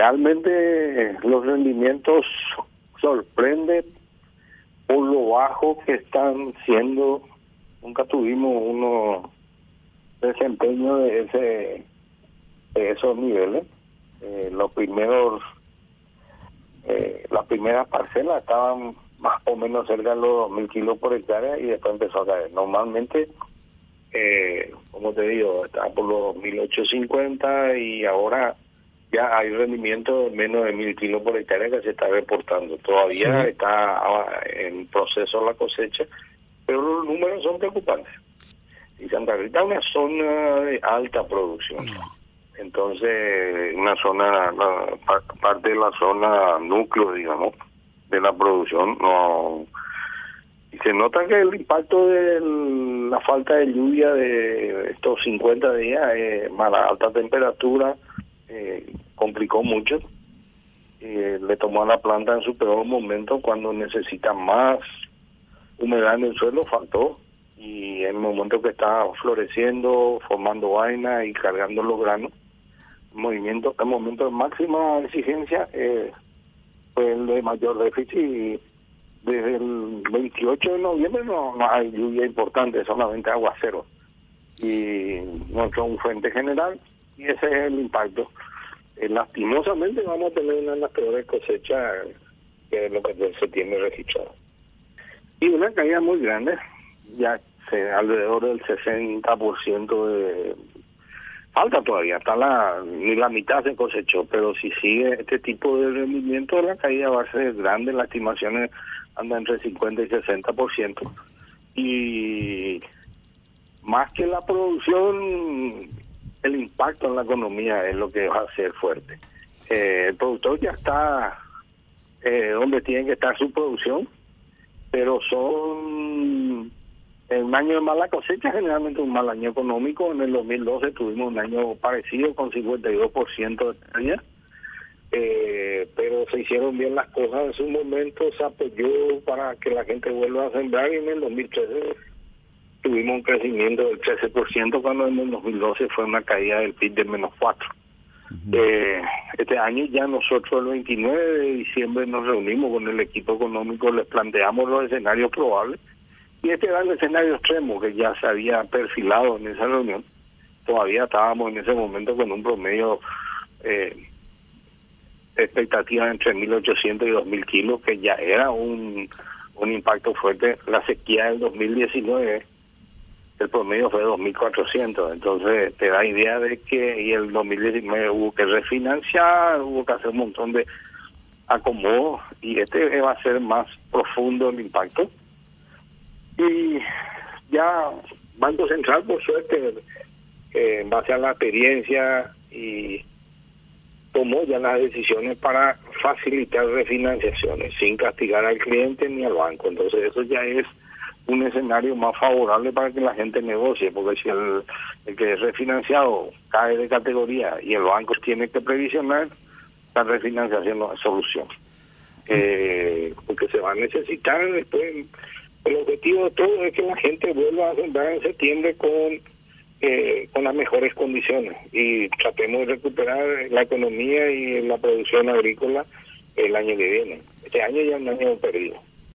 realmente los rendimientos sorprenden por lo bajo que están siendo. Nunca tuvimos uno desempeño de ese de esos niveles. Eh, los primeros, eh, las primeras parcelas estaban más o menos cerca de los 2.000 kilos por hectárea y después empezó a caer. Normalmente, eh, como te digo, estaba por los 1.850 y ahora ya hay rendimiento de menos de 1.000 kilos por hectárea que se está reportando. Todavía está ah, en proceso la cosecha, pero los números son preocupantes. Y Santa Rita es una zona de alta producción. Entonces, una zona, parte de la zona núcleo, digamos, de la producción, no. Y se nota que el impacto de la falta de lluvia de estos 50 días, eh, más la alta temperatura, eh, complicó mucho. Eh, le tomó a la planta en su peor momento cuando necesita más humedad en el suelo, faltó. Y en el momento que está floreciendo, formando vaina y cargando los granos, movimiento, el momento de máxima exigencia eh, fue el de mayor déficit. Y desde el 28 de noviembre no, hay lluvia importante, solamente aguacero y no son fuente general ese es el impacto. Eh, lastimosamente vamos a tener una de las peores cosechas que lo que se tiene registrado. Y una caída muy grande, ya alrededor del 60% de... Falta todavía, está la, ni la mitad se cosechó, pero si sigue este tipo de rendimiento, la caída va a ser grande, las estimaciones andan entre 50 y 60%. Y más que la producción, el impacto en la economía es lo que va a ser fuerte. Eh, el productor ya está eh, donde tiene que estar su producción, pero son un año de mala cosecha, generalmente un mal año económico. En el 2012 tuvimos un año parecido con 52% de pérdida. Eh, pero se hicieron bien las cosas en su momento, se apoyó para que la gente vuelva a sembrar y en el 2013 tuvimos un crecimiento del 13% cuando en el 2012 fue una caída del PIB de menos 4. eh, este año ya nosotros el 29 de diciembre nos reunimos con el equipo económico, les planteamos los escenarios probables y este era el escenario extremo que ya se había perfilado en esa reunión. Todavía estábamos en ese momento con un promedio eh, expectativa entre 1.800 y 2.000 kilos, que ya era un, un impacto fuerte. La sequía del 2019, el promedio fue 2.400. Entonces te da idea de que y el 2019 hubo que refinanciar, hubo que hacer un montón de acomodos y este va a ser más profundo el impacto y ya Banco Central, por suerte, eh, en base a la experiencia y tomó ya las decisiones para facilitar refinanciaciones sin castigar al cliente ni al banco. Entonces eso ya es un escenario más favorable para que la gente negocie, porque si el, el que es refinanciado cae de categoría y el banco tiene que previsionar, la refinanciación no es solución. Eh, porque se va a necesitar después el objetivo de todo es que la gente vuelva a sembrar en septiembre con eh, con las mejores condiciones y tratemos de recuperar la economía y la producción agrícola el año que viene. Este año ya es un año perdido.